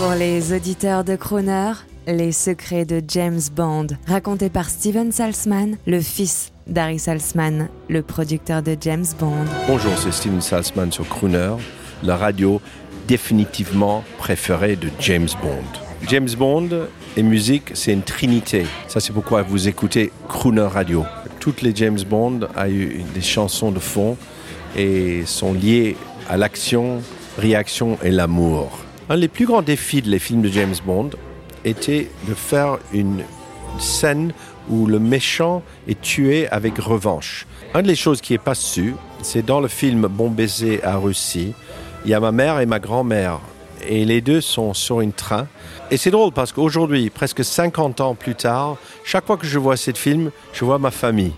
Pour les auditeurs de Crooner, les secrets de James Bond, racontés par Steven Salzman, le fils d'Harry Salzman, le producteur de James Bond. Bonjour, c'est Steven Salzman sur Crooner, la radio définitivement préférée de James Bond. James Bond et musique, c'est une trinité. Ça, c'est pourquoi vous écoutez Crooner Radio. Toutes les James Bond ont eu des chansons de fond et sont liées à l'action, réaction et l'amour. Un des plus grands défis des films de James Bond était de faire une scène où le méchant est tué avec revanche. Une des choses qui est pas su, c'est dans le film Bon baiser à Russie, il y a ma mère et ma grand-mère et les deux sont sur un train. Et c'est drôle parce qu'aujourd'hui, presque 50 ans plus tard, chaque fois que je vois ce film, je vois ma famille.